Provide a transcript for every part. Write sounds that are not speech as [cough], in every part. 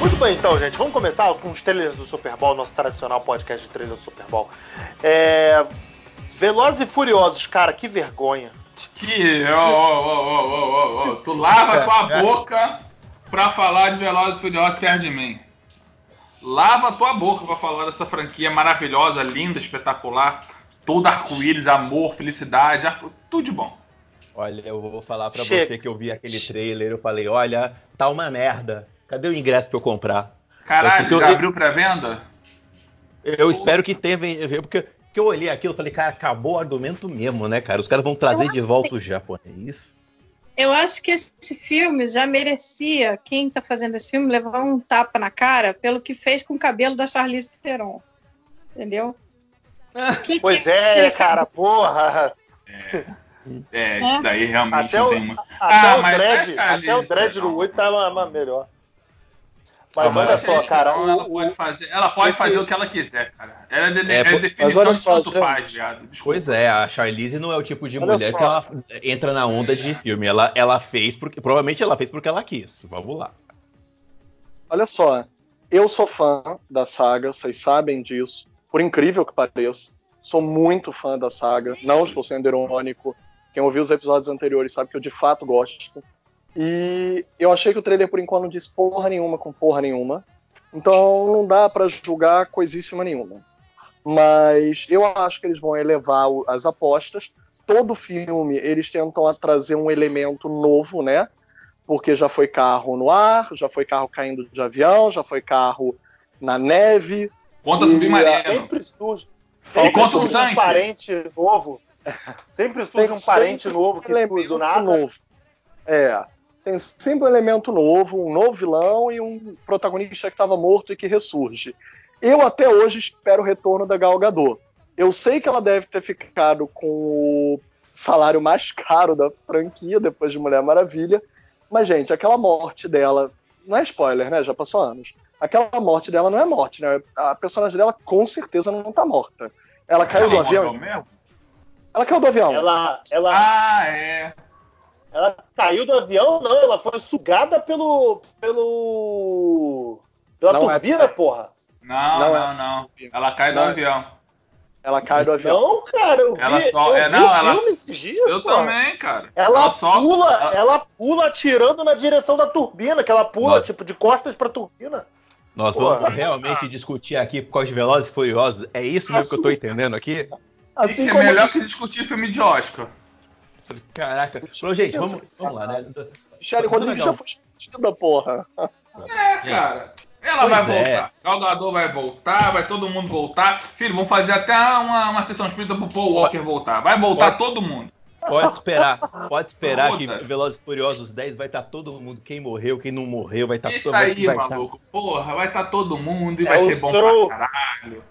Muito bem, então, gente, vamos começar com os trailers do Super Bowl, nosso tradicional podcast de trailer do Super Bowl. É... Velozes e Furiosos, cara, que vergonha. Que. Ó, ó, ó, ó, ó, ó, Tu lava tua [laughs] boca pra falar de Velozes e Furiosos perto de mim. Lava tua boca pra falar dessa franquia maravilhosa, linda, espetacular. Todo arco-íris, amor, felicidade, arco- tudo de bom. Olha, eu vou falar pra Chega. você que eu vi aquele trailer, eu falei, olha, tá uma merda. Cadê o ingresso pra eu comprar? Caralho, eu- já abriu pré-venda? Eu espero que tenha, porque, porque eu olhei aquilo e falei, cara, acabou o argumento mesmo, né, cara? Os caras vão trazer Eu de volta o japonês. Eu acho que esse filme já merecia, quem tá fazendo esse filme, levar um tapa na cara pelo que fez com o cabelo da Charlize Theron. Entendeu? [laughs] Que Pois que- é, né, cara, porra. É, isso daí realmente Até o, tem muito. até Ah, o mas dread, é até o dread no 8 tava melhor. Mas mas olha só, cara, ela o- pode o- fazer, ela pode esse- fazer o que ela quiser, cara. Ela é, de, É, é definição olha de só, tanto faz, viado. Pois é, a Charlize não é o tipo de Olha mulher só. que ela entra na onda de filme. Ela, ela fez porque. Provavelmente ela fez porque ela quis. Vamos lá. Olha só, eu sou fã da saga, vocês sabem disso. Por incrível que pareça, sou muito fã da saga. Não estou sendo irônico. Quem ouviu os episódios anteriores sabe que eu de fato gosto. E eu achei que o trailer por enquanto não disse porra nenhuma com porra nenhuma. Então não dá pra julgar coisíssima nenhuma. Mas eu acho que eles vão elevar as apostas. Todo filme eles tentam a- trazer um elemento novo, né? Porque já foi carro no ar, já foi carro caindo de avião, já foi carro na neve. Conta submarino. sempre surge, sempre conta surge um parente novo. [laughs] Sempre surge um parente novo que do nada. novo. É. Tem sempre um elemento novo, um novo vilão e um protagonista que estava morto e que ressurge. Eu até hoje espero o retorno da Gal Gadot. Eu sei que ela deve ter ficado com o salário mais [laughs] caro da franquia depois de Mulher Maravilha, mas gente, aquela morte dela, não é spoiler, né? Já passou anos. Aquela morte dela não é morte, né? A personagem dela com certeza não tá morta. Ela caiu do Ela avião. morreu mesmo? Ela caiu do avião. Ela, ela, Ah, é. Ela caiu do avião, não, ela foi sugada pelo. pelo. pela Não é- turbina, porra. Não, Não, não, é. não. Ela cai do Não. avião. Ela cai do avião. Não, cara, eu vi, Ela só- eu é, vi não, o ela- filme esses dias, Eu porra. também, cara. Ela, só- pula, ela- ela pula atirando na direção da turbina, que ela pula, Nossa. tipo, de costas pra turbina. Nós Porra. vamos realmente discutir aqui por causa de Velozes e Furiosos. É isso mesmo que eu tô entendendo aqui? Assim é como melhor que discutir filme de Oscar. Caraca. Falou, gente, vamos, vamos lá, né? Michelle Rodrigues já foi expedida, porra. É, cara. Ela Pois vai é. voltar. Gal Gadot vai voltar, vai todo mundo voltar. Filho, vamos fazer até uma, uma sessão espírita pro Paul Walker voltar. Vai voltar todo mundo. Pode esperar, pode esperar que Foda-se. Velozes e Furiosos 10 vai estar todo mundo, quem morreu, quem não morreu, vai estar Isso todo vai, aí, vai tá- maluco. Porra, vai estar todo mundo e É vai ser bom pra caralho.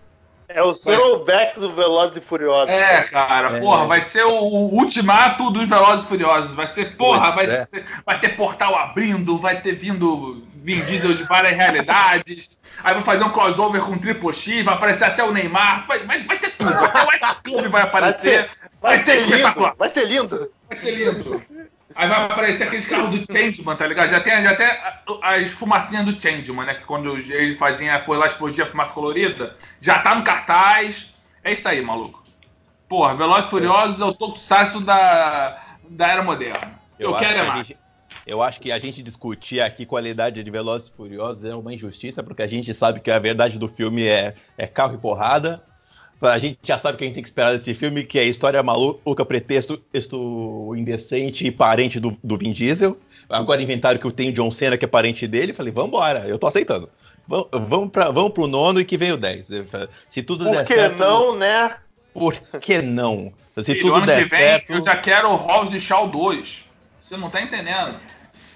É o throwback do Velozes e Furiosos. É, cara, É. porra, vai ser o, o ultimato dos Velozes e Furiosos. Vai ser, porra, Pois vai, é. ser- vai ter portal abrindo, vai ter vindo Vin Diesel de várias realidades. Aí vai fazer um crossover com o Triple X, vai aparecer até o Neymar. Vai, vai, vai ter tudo. Até o White Club vai Vai aparecer. ser, vai ser lindo, espetacular. vai ser lindo. Vai ser lindo. Aí vai aparecer aqueles carros do Changeman, tá ligado? Já tem, já tem a- as fumacinhas do Changeman, né? Que quando ele fazia, por lá explodia a fumaça colorida. Já tá no cartaz. É isso aí, maluco. Porra, Velozes e Furiosos é o tokusatsu da, da era moderna. Eu, acho quero que é a mais. gente- eu acho que a gente discutir aqui qualidade de Velozes e Furiosos é uma injustiça, porque a gente sabe que a verdade do filme é, é carro e porrada. A gente já sabe que a gente tem que esperar desse filme, que é história maluca, pretexto texto indecente e parente do, do Vin Diesel. Agora inventaram que eu tenho John Cena, que é parente dele. Falei, vambora, eu tô aceitando. Vamos, vamos, pra, vamos pro nono e que vem o 10. Se tudo Por der que certo. não, né? Por que não? Se Filho, tudo ano der que vem certo. eu já quero o Hobbs e Shaw 2. Você não tá entendendo.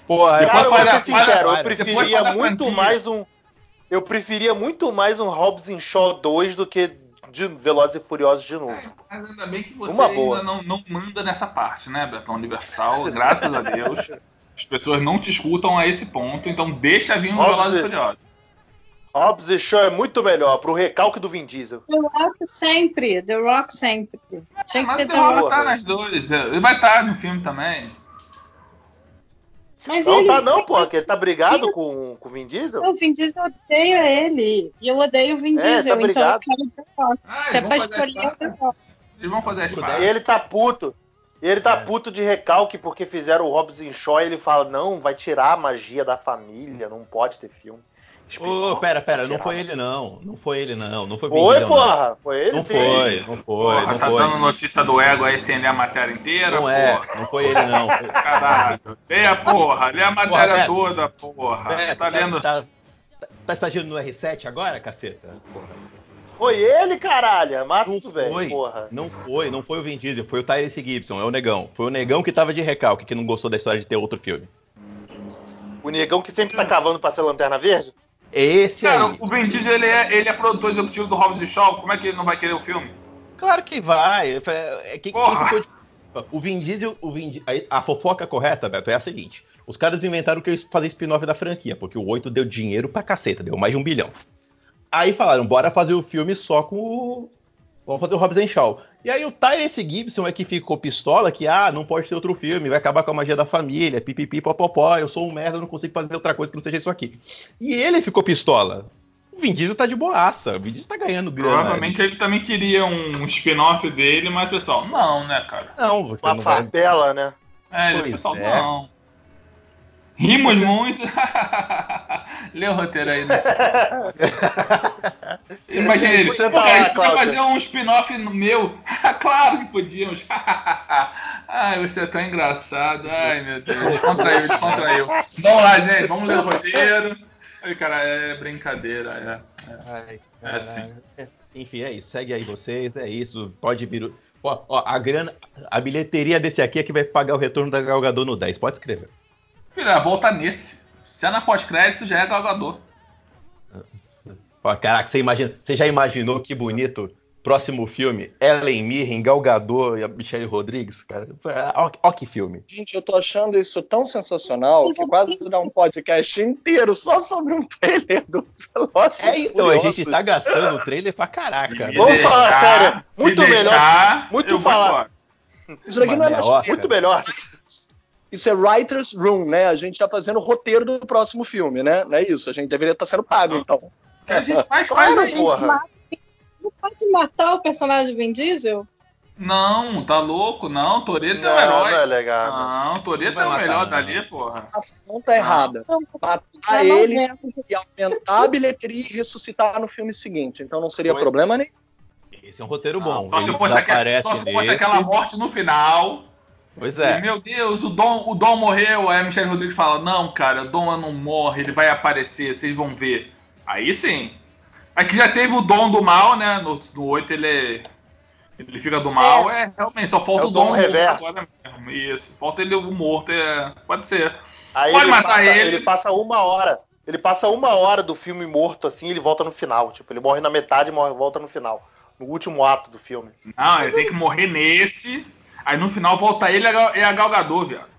Porra, Depois Cara, eu vou ser sincero, eu preferia muito mais um. Eu preferia muito mais um Hobbs and Shaw 2 do que de Velozes e Furiosos de novo. Mas ainda bem que você Uma boa. ainda não, não manda nessa parte, né, Betão Universal? Graças a Deus. As pessoas não te escutam a esse ponto, então deixa vir um Hobbs Velozes e Furiosos. Hobbs e Shaw é muito melhor, pro recalque do Vin Diesel. The Rock sempre, The Rock sempre. Tinha que Mas The The Rock Rock. tá nas duas. Ele vai estar no filme também. Mas Não ele, tá não, porra, que ele tá brigado com, com o Vin Diesel? O Vin Diesel odeia ele. E eu odeio o Vin É, tá Diesel, então eu quero The Rock. Ah, Se é pra escolher, é The pazes. Rock. Eles vão fazer as E ele tá puto. E ele tá É. puto de recalque porque fizeram o Hobbs em Shaw e ele fala: não, vai tirar a magia da família, não pode ter filme. Ô, pera, pera, não foi ele não. Não foi ele não. Não foi o Vin Foi, não. porra, foi ele Não sim. foi, não foi, Porra, não tá foi. dando notícia do ego aí sem ler a matéria inteira, Não é, porra. não foi ele não. Foi- Caralho. Lê a porra, lê a matéria Beto. toda, porra. Beto, tá lendo. Tá, tá, tá estagiando no R7 agora, caceta? Porra. Foi ele, caralho. Mata Não tudo bem, foi, porra. não foi, não foi o Vin Diesel, foi o Tyrese Gibson, é o negão. Foi o negão que tava de recalque, que não gostou da história de ter outro filme. O negão que sempre tá cavando pra ser lanterna verde? É esse Cara, aí. o Vin Diesel ele é, ele é produtor executivo do Hobbs e Shaw, como é que ele não vai querer o filme? Claro que vai. É, é, quem Porra. de- O Vin Diesel, o Vin a, a fofoca correta, Beto, é a seguinte: os caras inventaram que eles fazer spin-off da franquia, porque o 8 deu dinheiro pra caceta, deu mais de um bilhão. Aí falaram, bora fazer o filme só com o. Vamos fazer o Hobbs and Shaw. E aí o Tyrese Gibson é que ficou pistola que, ah, não pode ter outro filme, vai acabar com a magia da família, pipipi, popopó, eu sou um merda, eu não consigo fazer outra coisa que não seja isso aqui. E ele ficou pistola. O Vin Diesel tá de boaça, o Vin Diesel tá ganhando grana. Provavelmente ele também queria um spin-off dele, mas o pessoal, não, né, cara? Não, você Uma não vai... farpela, né? É, ele, Pois pessoal, é. não. Rimos muito. [laughs] Lê o roteiro aí. Né? [laughs] Imagina ele. Você Pô, tá cara, lá, podia fazer um spin-off no meu. [laughs] claro que podíamos. Ai, você é tão engraçado. Ai, meu Deus. Descontraiu, descontraiu. Vamos lá, gente. Vamos ler o roteiro. Ai, cara, é brincadeira. É. Ai, É assim. Enfim, é isso. Segue aí vocês, é isso. Pode vir. Ó, ó, a grana, a bilheteria desse aqui é que vai pagar o retorno da Galgador no 10. Pode escrever. Filha, volta nesse. Cena pós-crédito já é galgador. Caraca, você, imagina, você já imaginou que bonito? Próximo filme, Ellen Mirren, Galgador e a Michelle Rodrigues, cara. Ó, ó que filme. Gente, eu tô achando isso tão sensacional que quase dá um podcast inteiro só sobre um trailer do Velozes É, então, a gente tá gastando o trailer pra caraca. Vamos falar deixar- sério, se muito melhor- deixar, muito falar-. Isso daqui não é é. Muito melhor. Isso é writer's room, né? A gente tá fazendo o roteiro do próximo filme, né? Não é isso? A gente deveria estar sendo pago, então. A gente faz, Claro, faz Gente, porra. mata- Não pode matar o personagem do Vin Diesel? Não, tá louco? Não, Toreto é o herói. não é legal. não. Não, Toreto é o melhor não. dali, porra. A ação tá errada. Matar ele e aumentar a bilheteria e ressuscitar no filme seguinte. Então não seria Foi. problema nenhum. Esse é um roteiro bom. Só se fosse, aquela, só se fosse aquela morte no final. Pois E, é. meu Deus, o Dom, o Dom morreu. Aí a Michelle Rodrigues fala: Não, cara, o Dom não morre, ele vai aparecer, vocês vão ver. Aí sim. Aqui já teve o Dom do mal, né? No, no 8 ele é- Ele fica do mal, é, realmente, só falta É o o Dom Dom reverso. agora mesmo. Isso, falta ele o morto, é, pode ser. Aí Pode ele matar passa, ele. ele passa uma hora. Ele passa uma hora do filme morto assim, ele volta no final. Tipo, ele morre na metade e morre, volta no final. No último ato do filme. Não, ele tem que morrer nesse. Aí no final volta ele e a Gal- a Galgador, viado.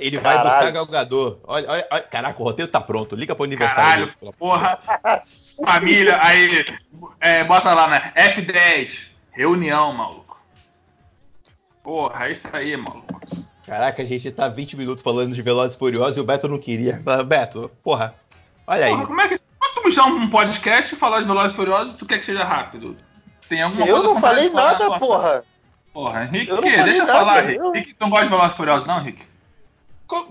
Ele vai Caralho. buscar Galgador. Olha, olha, olha, caraca, o roteiro tá pronto. Liga pro aniversário. Caralho, porra. [laughs] Família, aí é, bota lá, né? F10, reunião, maluco. Porra, é isso aí, maluco. Caraca, a gente tá 20 minutos falando de Velozes e Furiosos e o Beto não queria. Beto, porra, olha aí. Porra, como é que. Quando tu me chama um podcast e falar de Velozes e Furiosos, tu quer que seja rápido? Tem alguma Eu coisa não falei nada, porra. Porra, Henrique, Eu deixa eu nada, falar, Henrique. eu- tu não gosta de Velozes Furiosos, não, Henrique?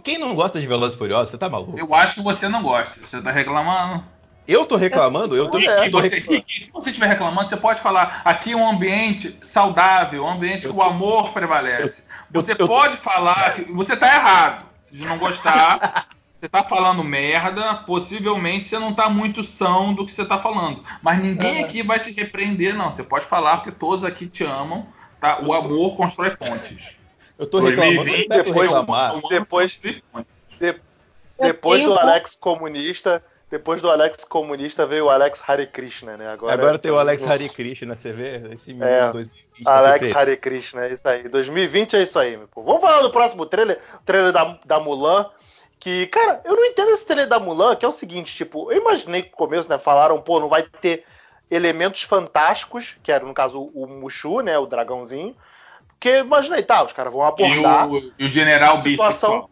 Quem não gosta de Velozes Furiosos, você tá maluco? Eu acho que você não gosta. Você tá reclamando. Eu tô reclamando, eu tô, É, eu tô você, reclamando. Rick, se você estiver reclamando, você pode falar aqui é um ambiente saudável, um ambiente que o amor prevalece. eu- Você eu pode falar que você tá errado de não gostar. [laughs] Você tá falando merda, possivelmente você não tá muito são do que você tá falando. Mas ninguém aqui vai te repreender, não. Você pode falar porque todos aqui te amam, tá? O amor constrói pontes. Eu tô reclamando, 2020, o Beto depois- reclamar. depois-. De- depois do Alex comunista, depois do Alex comunista veio o Alex Hare Krishna, né? Agora, Agora tem o Alex Hare Krishna, você vê? Esse menino É, de 2020. tá Alex. Hare Krishna, é isso aí. 2020 é isso aí, meu povo. Vamos falar do próximo trailer, o trailer da, da Mulan, Que, cara, eu não entendo esse trailer da Mulan, que é o seguinte, tipo, eu imaginei que no começo, né, falaram, pô, não vai ter elementos fantásticos, que era, no caso, o Mushu, né, o dragãozinho. Porque imaginei, tá, os caras vão abordar. E o, e o general situação,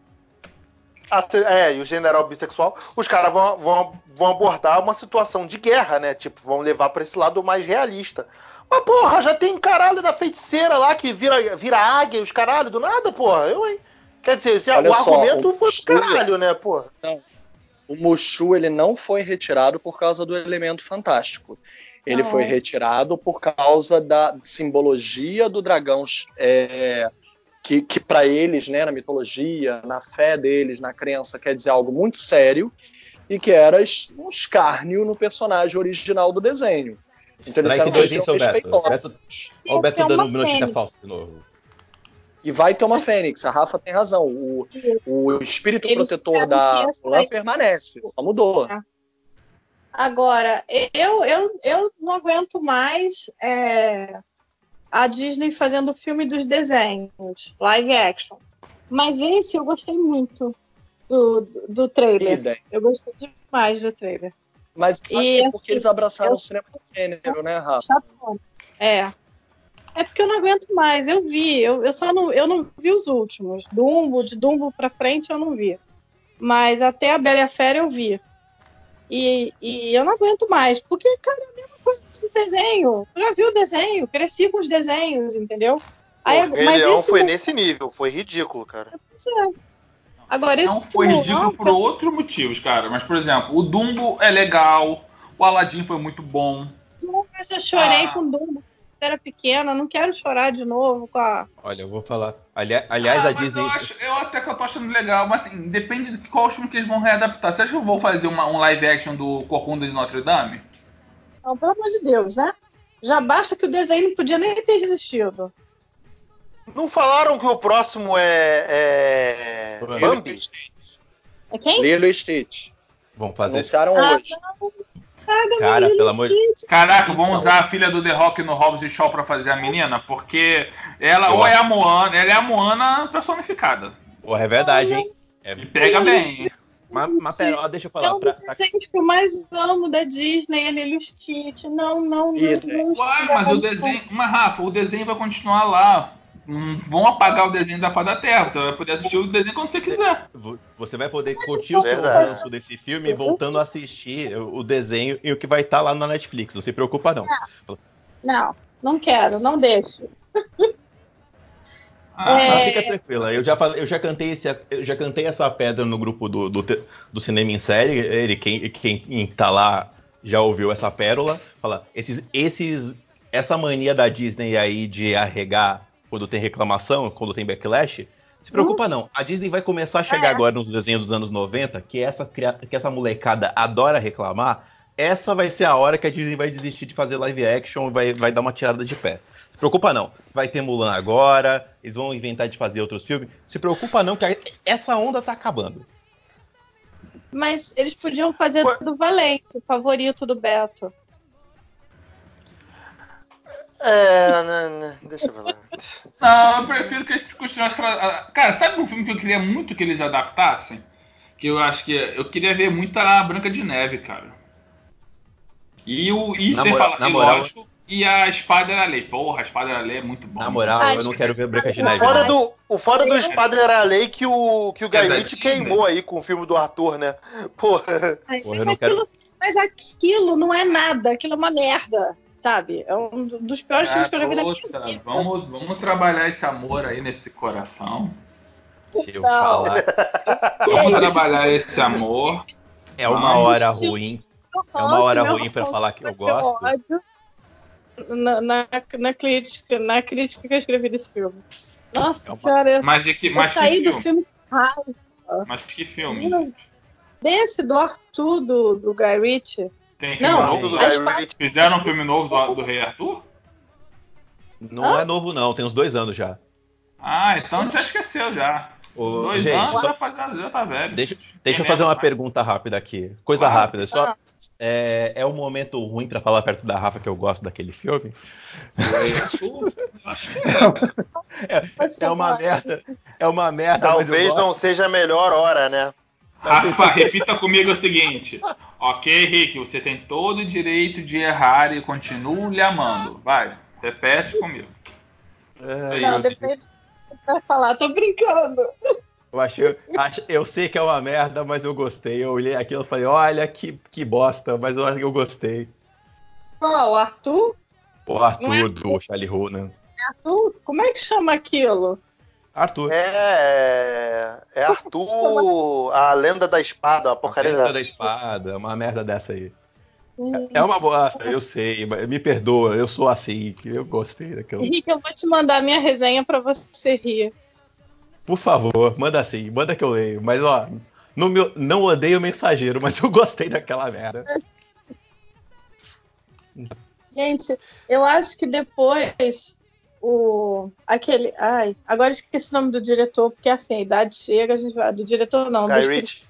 bissexual. É, e o general bissexual. Os caras vão, vão, vão abordar uma situação de guerra, né? Tipo, vão levar para esse lado mais realista. Mas, porra, já tem caralho da feiticeira lá que vira, vira águia, os caralho do nada, porra. Eu, hein? Quer dizer, esse, o só, argumento o foi Mushu, pro caralho, né, porra? Não. O Mushu, ele não foi retirado por causa do elemento fantástico. Ele não. foi retirado por causa da simbologia do dragão é, que, que para eles, né, na mitologia, na fé deles, na crença, quer dizer algo muito sério e que era um escárnio no personagem original do desenho. Então eles eram respeitosos. Olha o Beto dando notícia falsa de novo. E vai ter uma Fênix, a Rafa tem razão. O, o espírito protetor da Mulan permanece, só mudou. Agora, eu, eu, eu não aguento mais é, a Disney fazendo o filme dos desenhos, live action. Mas esse eu gostei muito do, do, do trailer. Eu gostei demais do trailer. Mas acho e, que é porque eles abraçaram eu, o cinema de gênero, né, Rafa? É. É porque eu não aguento mais. Eu vi, eu, eu só não, eu não vi os últimos. Dumbo, de Dumbo pra frente eu não vi. Mas até a Bela e a Fera eu vi. E, e eu não aguento mais, porque, cara, é a mesma coisa do desenho. Eu já vi o desenho, cresci com os desenhos, entendeu? Aí, o mas Leão foi nesse nível, foi ridículo, cara. É. Agora, não foi ridículo não, por eu... outros motivos, cara. Mas, por exemplo, o Dumbo é legal, o Aladdin foi muito bom. Eu já chorei ah. com o Dumbo era pequena, não quero chorar de novo com a. Olha, eu vou falar. Ali, aliás, ah, a Disney. Eu, acho, eu, até que eu tô achando legal, mas assim, depende de qual filme que eles vão readaptar. Você acha que eu vou fazer uma, um live action do Corcunda de Notre Dame? Não, pelo amor de Deus, né? Já basta que o desenho não podia nem ter existido. Não falaram que o próximo é. é... Bambi? É quem? Lilo Stitch. Vamos fazer. Anunciaram ah, hoje. Não. Cara, pelo amor de Caraca, vamos usar a filha do The Rock no Hobbs e Shaw pra fazer a menina? Porque ela ou é a Moana, ela é a Moana personificada. Porra, é verdade, hein? É... E pega bem. Mas, mas pera, ó, deixa eu falar. É um pra, pra... que eu mais amo da Disney, ele é Stitch. Não, não, não. não Uai, mas o desenho. Mas, Rafa, o desenho vai continuar lá vão apagar o desenho da Fada Terra. Você vai poder assistir o desenho quando você quiser. Você vai poder curtir o seu desse filme voltando a assistir o desenho e o que vai estar tá lá na Netflix. Não se preocupa, não. Não, não quero, não deixo. [laughs] Ah, é... fica tranquila. Eu já, eu já cantei esse, eu já cantei essa pedra no grupo do, do, do cinema em série. Ele, quem, quem tá lá já ouviu essa pérola. Fala, esses, esses, essa mania da Disney aí de arregar quando tem reclamação, quando tem backlash, se preocupa uhum. não. A Disney vai começar a chegar é. agora nos desenhos dos anos 90, que essa, que essa molecada adora reclamar. Essa vai ser a hora que a Disney vai desistir de fazer live action e vai, vai dar uma tirada de pé. Se preocupa não. Vai ter Mulan agora, eles vão inventar de fazer outros filmes. Se preocupa não, que essa onda tá acabando. Mas eles podiam fazer do Valente, o favorito do Beto. É, né, né, deixa eu falar. Não, eu prefiro que eles continuassem. Cara, sabe um filme que eu queria muito que eles adaptassem? Que eu acho que. Eu queria ver muito a Branca de Neve, cara. E o. E na moral, fala, e moral, lógico, e a Espada era Lei. Porra, a Espada era Lei é muito bom. Na moral, eu não quero ver Branca de Neve. O fora do, o fora do Espada era Lei que o, que o Guy Ritchie queimou aí com o filme do Arthur, né? Porra. Porra eu não quero. Mas aquilo não é nada, aquilo é uma merda sabe? É um dos piores filmes que eu já vi na minha vida. Vamos, vamos trabalhar esse amor aí nesse coração. Deixa eu falar. [laughs] Vamos trabalhar esse amor. É uma hora ruim. É uma hora ruim para falar que eu gosto. Na, na, na, crítica, na crítica que eu escrevi desse filme. Nossa é uma... senhora, mas de que, mas eu saí do filme raiva. Mas que filme? Desse do Arthur, do, do Guy Ritchie. Tem filme não, novo do Guy Fizeram um filme novo do, do Rei Arthur? Não é novo, não, tem uns dois anos já. Ah, então já esqueceu já. Ô, dois gente, anos só... já, já tá velho. Deixa, deixa eu fazer uma mais. pergunta rápida aqui. Coisa claro. rápida, só. É, é um momento ruim para falar perto da Rafa que eu gosto daquele filme. [laughs] é, é, uma merda. É uma merda. Talvez não seja a melhor hora, né? Rafa, repita comigo o seguinte. Ok, Rick, você tem todo o direito de errar e continuo lhe amando. Vai, repete comigo. É, Não, eu, depois vai falar, tô brincando. eu, achei, ach- eu sei que é uma merda, mas eu gostei. Eu olhei aquilo e falei, olha que, que bosta, mas eu acho que eu gostei. Qual, Arthur? O Não é? Arthur do Charlie Hunnam. Arthur? Como é que chama aquilo? Arthur. É. É Arthur, a lenda da espada, a porcaria Lenda dessa. da espada, uma merda dessa aí. É uma bosta, eu sei, mas me perdoa, eu sou assim, que eu gostei daquilo. Henrique, eu vou te mandar minha resenha pra você rir. Por favor, manda assim, manda que eu leio. Mas ó, no meu, não odeio o mensageiro, mas eu gostei daquela merda. Gente, eu acho que depois o aquele, ai, agora esqueci o nome do diretor, porque assim, a idade chega, a gente vai do diretor não, do Guy escri- Ritchie.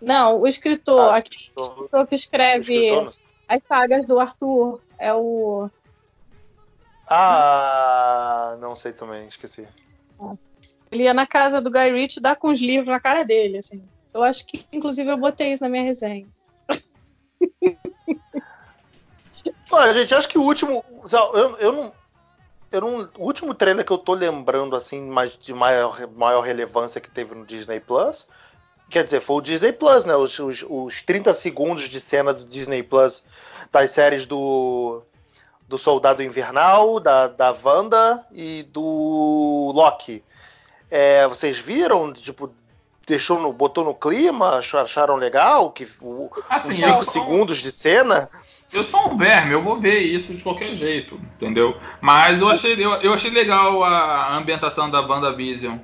Não, o escritor, Ah, aquele escritor. escritor que escreve Escritor, as sagas do Arthur, é o Ah, não sei também, esqueci. ele ia na casa do Guy Ritchie dar com os livros na cara dele, assim. Eu acho que inclusive eu botei isso na minha resenha. [laughs] Olha, gente, acho que o último. Eu, eu não. Eu não, o último trailer que eu tô lembrando, assim, mais, de maior, maior relevância que teve no Disney Plus. Quer dizer, foi o Disney Plus, né? Os, os, os 30 segundos de cena do Disney Plus das séries do, do Soldado Invernal, da, da Wanda e do Loki. É, vocês viram? Tipo, deixou no, botou no clima? Acharam legal? Que, o, Assim, os eu 5 sou- segundos de cena? Eu sou um verme, eu vou ver isso de qualquer jeito, entendeu? Mas eu achei, eu, eu achei legal a ambientação da WandaVision.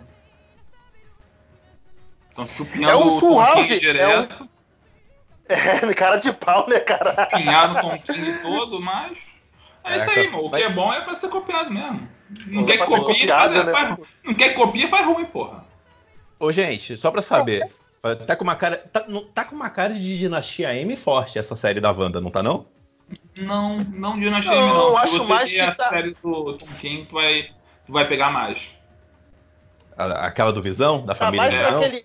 Estão chupinhando É um o Full Tom House, King é direto, [laughs] É, cara de pau, né, cara? chupinhado o Tom todo, mas... É isso aí, mano. O que é bom é pra ser copiado mesmo. Não quer que copie, copiado, faz, né? faz- não quer que copie, faz ruim, porra. Ô, gente, só pra saber, tá com uma cara. Tá, tá com uma cara de dinastia M forte essa série da Wanda, não tá não? Não, não de Dinastia Não, M, não. eu Se acho você mais que a tá- série do Tom King, tu vai, tu vai pegar mais. A- Aquela do Visão, da Tá família mais Visão? aquele.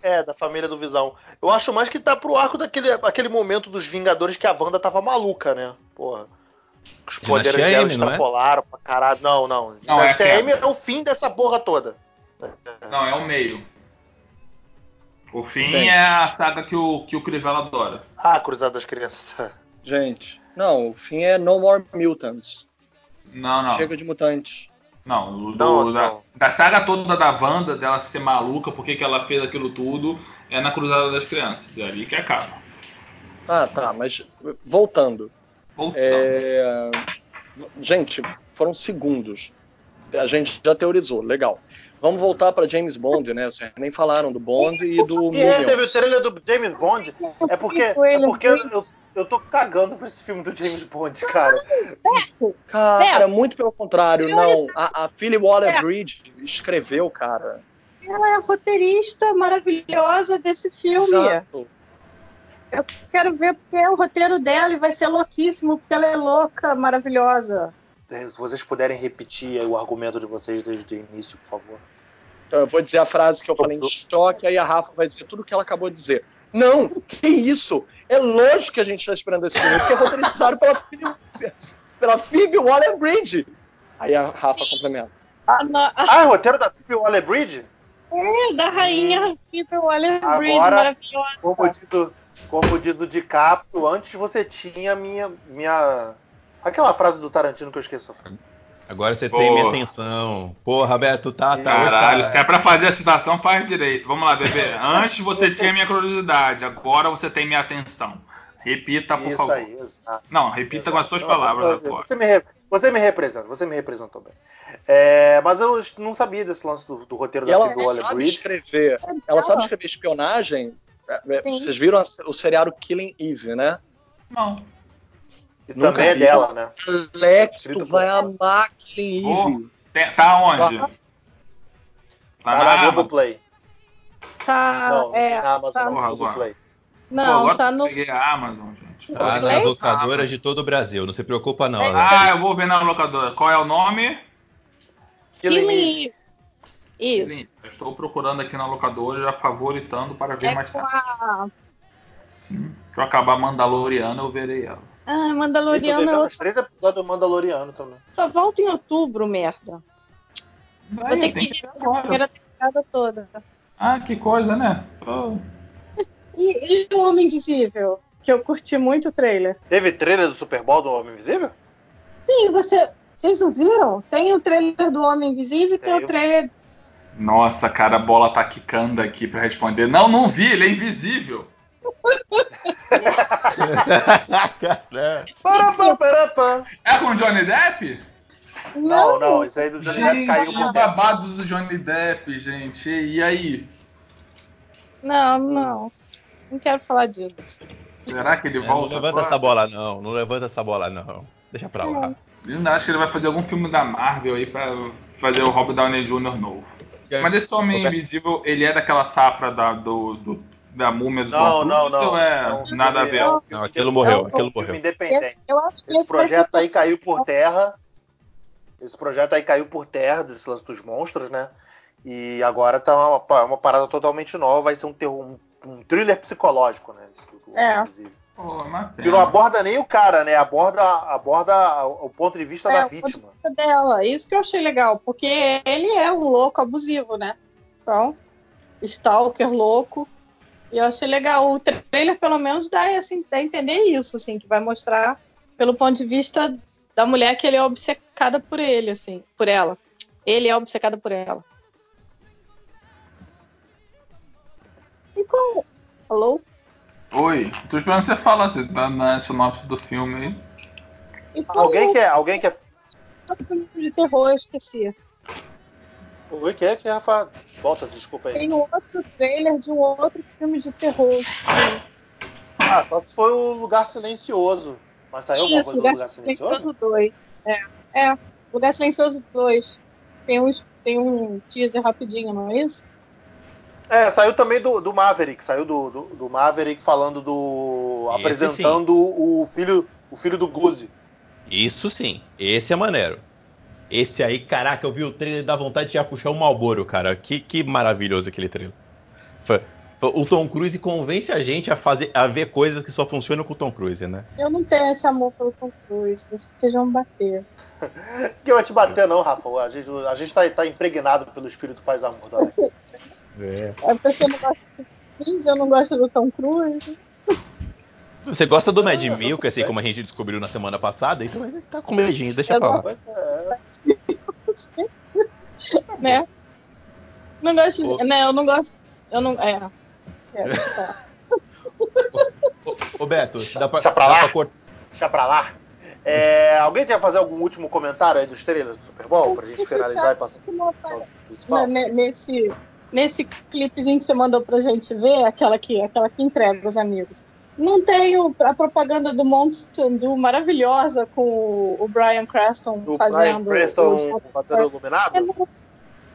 É, da família do Visão. Eu acho mais que tá pro arco daquele aquele momento dos Vingadores que a Wanda tava maluca, né? Porra. Os poderes Dinastia dela M, é? extrapolaram pra caralho. Não, não. Não, é Dinastia a M é o fim dessa porra toda. Não, é o meio. O fim Gente. é a saga que o, que o Crivella adora. Ah, Cruzada das Crianças. Gente, não, o fim é No More Mutants. Não, não. Chega de mutantes. Não, o do- Não, da, não. da saga toda da Wanda, dela ser maluca, porque que ela fez aquilo tudo, é na Cruzada das Crianças. É ali que acaba. Ah, tá, mas voltando. Voltando. É, Gente, foram segundos. A gente já teorizou, legal. Vamos voltar para James Bond, né? Vocês nem falaram do Bond e do E é, teve o trailer do James Bond. É porque, é porque eu, eu, tô cagando pra esse filme do James Bond, cara. Cara, muito pelo contrário, não. A, a Philly Waller-Bridge escreveu, cara. Ela é a roteirista maravilhosa desse filme. Exato. Eu quero ver porque é o roteiro dela e vai ser louquíssimo, porque ela é louca, maravilhosa. Se vocês puderem repetir aí o argumento de vocês desde o início, por favor. Então, eu vou dizer a frase que eu falei em choque, aí a Rafa vai dizer tudo o que ela acabou de dizer. Não, que isso? É lógico que a gente está esperando esse filme, porque é roteirizado pela Phoebe, pela Phoebe Waller-Bridge. Aí a Rafa complementa. Ah, é o roteiro da Phoebe Waller-Bridge? é, da rainha Phoebe Waller-Bridge, Agora- maravilhosa. Como diz, o, como diz o DiCaprio, antes você tinha minha, minha... Aquela frase do Tarantino que eu esqueci. Agora você Pô. tem minha atenção. Porra, Beto, tá, tá. Caralho, tá- se é pra fazer a citação, faz direito. Vamos lá, bebê. [laughs] Antes você tinha minha curiosidade, agora você tem minha atenção. Repita, por Isso favor. aí, exato. Não, repita com as suas Não, palavras agora. Você me, re- você me representa, você me representou bem. É, mas eu não sabia desse lance do, do roteiro E da ela sabe escrever. Ela sabe escrever espionagem. É, é, Sim. Vocês viram o seriado Killing Eve, né? Não. E Nunca também é vi. dela, né? Alex, Escrito tu vai amar Killing Oh. Eve. Tem- Tá onde? Tá Tá na na? Globoplay. Tá, Não, é, na Amazon, tá- na Porra, Globoplay. Pô, não, agora tá eu no. peguei a Amazon, gente. Tá nas locadoras de todo o Brasil, não se preocupa não. É. Ah, eu vou ver na locadora. Qual é o nome? Killing. Isso. Sim, eu estou procurando aqui na locadora, já favoritando para ver É mais com tarde. a. Sim. Se eu acabar Mandaloriano, eu verei ela. Ah, Eu Mandaloriano é devendo outro. três episódios do Mandaloriano também. Só volta em outubro, merda. Vai, Vou ter eu que ver a primeira temporada toda. Ah, que coisa, né? Pô. E, e o Homem Invisível? Que eu curti muito o trailer. Teve trailer do Super Bowl do Homem Invisível? Sim, você, vocês não viram? Tem o trailer do Homem Invisível e tem Tem. o trailer. Nossa, cara, a bola tá quicando aqui pra responder. Não, não vi, ele é invisível. É com o Johnny Depp? Não, não, isso aí do Johnny Depp caiu Gente, por o babado do Johnny Depp, gente. E aí? Não, não. Não quero falar disso. Será que ele É, não volta? levanta agora? essa bola, não. Não levanta essa bola, não. Deixa pra lá. Eu ainda acho que ele vai fazer algum filme da Marvel aí pra fazer o Robert Downey Jr. novo. Mas esse Homem Invisível, ele é daquela safra da, do, do- da múmia do Não, Tom não, Cruise não. ou é É filme- nada a ver? é filme Não, aquilo morreu, É aquilo morreu. independente. Esse, eu acho que Esse projeto aí caiu por terra. Esse projeto aí caiu por terra desse lance dos monstros, né? E agora tá uma, uma parada totalmente nova. Vai ser um, terror, um, um thriller psicológico, né? É. Invisível. Pô, uma Que não aborda nem o cara, né? Aborda, aborda o ponto de vista É, da o vítima. dela. Isso que eu achei legal, porque ele é um louco abusivo, né? Então, stalker louco. E eu achei legal. O trailer, pelo menos, dá, assim, dá a entender isso, assim, que vai mostrar pelo ponto de vista da mulher que ele é obcecada por ele, assim, por ela. Ele é obcecado por ela. E qual? Alô? Oi, tô esperando você falar, você tá na sinopse do filme aí. E qual Alguém quer, alguém quer. de terror? Eu esqueci. O que é que, Rafa? Volta, desculpa aí. Tem outro trailer de um outro filme de terror. Ah, só se foi o Lugar Silencioso. Mas saiu alguma Isso, coisa do Lugar Silencioso? Silencioso 2. É, é, Lugar Silencioso 2. Tem um, tem um teaser rapidinho, não é isso? É, saiu também do, do Maverick, saiu do, do, do Maverick falando do. Esse apresentando o filho, o filho do Guzi. Isso sim, esse é maneiro. Esse aí, caraca, eu vi o trailer da vontade de já puxar um Malboro, cara. Que, que maravilhoso aquele trailer. Foi- foi- O Tom Cruise convence a gente a fazer, a ver coisas que só funcionam com o Tom Cruise, né? Eu não tenho esse amor pelo Tom Cruise. Vocês vão bater. [laughs] Que vai te bater, não, Rafa. A gente, a gente tá, tá impregnado pelo espírito paz amor do Alex. [laughs] É. A pessoa não gosta de Cruise, eu não gosto do Tom Cruise. Você gosta do Mad Milk, assim como a gente descobriu na semana passada, então ele tá com medinho, deixa Eu pra lá. Pois é. [laughs] né? Não gosto de. O- Né, eu não gosto. Eu não. É. é deixa eu falar. Ô, ô Beto, dá pra, Deixa pra lá. pra cortar. Deixa pra lá. É, alguém quer fazer algum último comentário aí dos trailers do Super Bowl? Pra gente finalizar e passar principal? Ne- ne- Nesse, nesse clipezinho que você mandou pra gente ver, aquela que, aquela que entrega os amigos. Não tem o- a propaganda do Dew maravilhosa com o, Brian Cranston O Brian fazendo. Preston o- fazendo iluminado?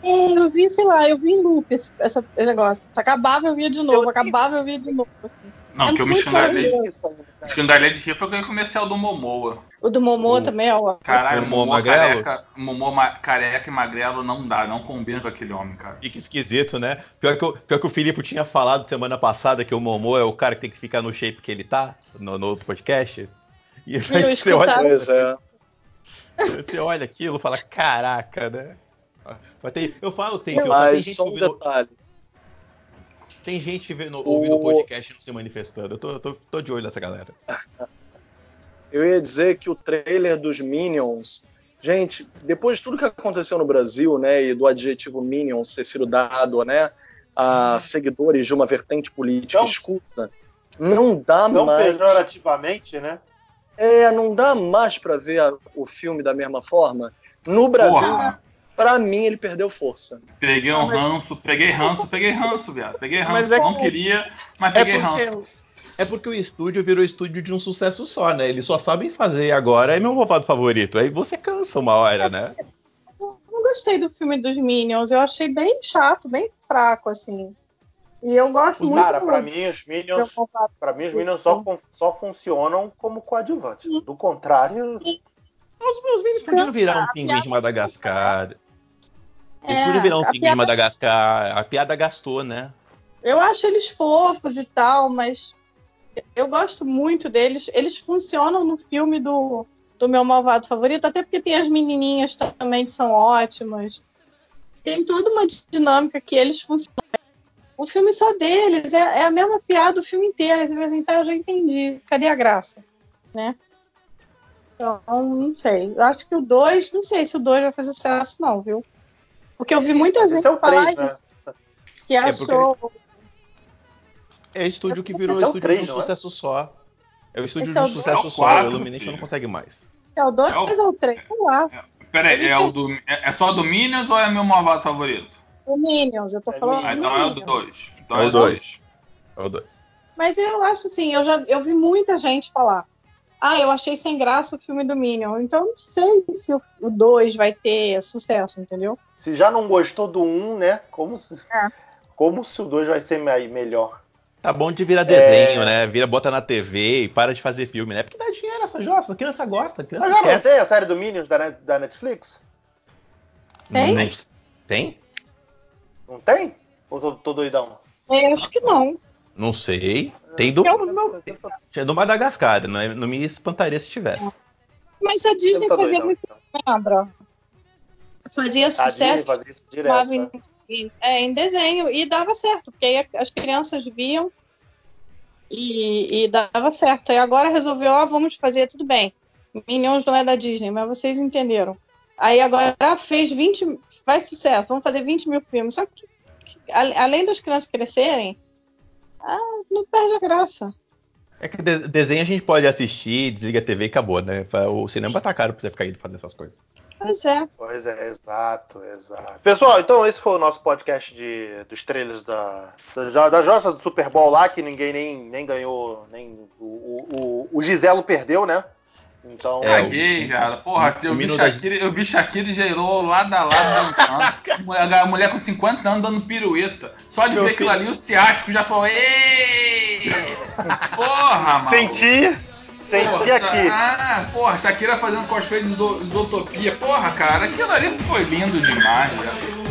É, eu vi, sei lá, eu vi em loop esse, essa- esse negócio. Acabava, eu via de novo, Eu- acabava, eu via de novo. assim. Não, É que eu me cara. Escandalei de rir foi aquele comercial do Momoa. O do Momoa O- também, ó. Caralho, Momoa Momoa careca, Momoa ma- careca e magrelo não dá, não combina com aquele homem, cara. Fica esquisito, né? Pior que, o, pior que o Filipe tinha falado semana passada que o Momo é o cara que tem que ficar no shape que ele tá, no, no outro podcast. E [laughs] aí eu você, olha, escutava- Pois é. você olha aquilo e fala, caraca, né? Mas tem- eu falo, tem, que- tem Mas gente só um detalhe. Tem gente vendo, ouvindo o podcast não se manifestando. Eu tô, tô, tô de olho nessa galera. [laughs] Eu ia dizer que o trailer dos Minions. Gente, depois de tudo que aconteceu no Brasil, né, e do adjetivo Minions ter sido dado, né, a seguidores de uma vertente política Não. escusa, não dá Não mais. pejorativamente, né? É, não dá mais pra ver a- o filme da mesma forma. No Brasil, Porra, pra mim, ele perdeu força. peguei um ranço, peguei ranço, peguei ranço, viado. Peguei ranço. Mas é não que- queria, mas É peguei ranço. porque, é porque o estúdio virou estúdio de um sucesso só, né? Eles só sabem fazer agora, é meu roubado favorito. Aí você cansa uma hora, né? Eu não gostei do filme dos Minions. Eu achei bem chato, bem fraco, assim. E eu gosto muito Cara, do pra mim os Minions, pra mim os Minions só, só funcionam como coadjuvantes. Do contrário, Os meus meninos podiam virar um pinguim de Madagascar. Eles É, podiam virar um a filme de piada- Madagascar. A piada gastou, né? Eu acho eles fofos e tal, mas eu gosto muito deles. Eles funcionam no filme do, do meu malvado favorito, até porque tem as menininhas também que são ótimas. Tem toda uma dinâmica que eles funcionam. O filme só deles, é, é a mesma piada o filme inteiro. Assim, tá, eu já entendi. Cadê a graça? Né? Então, não sei. Eu acho que o 2, não sei se o 2 vai fazer sucesso, não, viu? Porque eu vi muita gente é o falar 3, né? que achou. É estúdio que virou é estúdio três, de não é? sucesso só. É o estúdio Esse é o de sucesso É o só. quatro, o Illumination não consegue mais. É o 2 É o- ou o 3? Sei lá. Pera aí, é, o do, é, é só do Minions ou é meu malvado favorito? O Minions, eu tô É falando Ah, então é o Minions. 2. Então É o é dois. É o 2. Mas eu acho assim, eu já eu vi muita gente falar. Ah, eu achei sem graça o filme do Minion. Então eu não sei se o 2 vai ter sucesso, entendeu? Se já não gostou do 1, né? Como se, É. como se o 2 vai ser me- melhor? Tá bom de virar desenho, né? Vira, bota na TV e para de fazer filme, né? Porque dá dinheiro essa jossa. A criança gosta, a criança Mas já não tem a série do Minions da, da Netflix? Tem? Não- Tem? Não tem? Ou tô, tô doidão? É, eu acho que não. Não sei. Tem do, Eu não- tinha do Madagascar. Não, é- não me espantaria se tivesse. Mas a Disney Tá fazia doidão, muito, lembra? Fazia A Disney sucesso fazia isso direto, chamava né? em, é, em desenho e dava certo, porque aí as crianças viam e, e dava certo. Aí agora resolveu, ó, vamos fazer tudo bem. Minions não é da Disney, mas vocês entenderam. Aí agora fez 20, faz sucesso, vamos fazer 20 mil filmes. Só que a- além das crianças crescerem, ah, não perde a graça. É que de- desenho a gente pode assistir, desliga a TV e acabou, né? O cinema tá caro pra você ficar indo fazer essas coisas. Pois é. Pois é, exato, exato. Pessoal, então esse foi o nosso podcast de, dos trailers da, da, da Jossa do Super Bowl lá, que ninguém nem, nem ganhou, nem o, o, o Giselo perdeu, né? Então, É, cara. Porra, o eu vi, menino da- Shakira, eu vi Shakira e Jailô lado a lado dançando. [laughs] mulher, a mulher com 50 anos dando pirueta. Só de Meu ver aquilo ali, o ciático já falou: Ei! Porra, mano. senti, senti aqui. Ah, porra, Shakira fazendo cosplay de Zo- Zootopia. Porra, cara, aquilo ali foi lindo demais. Já.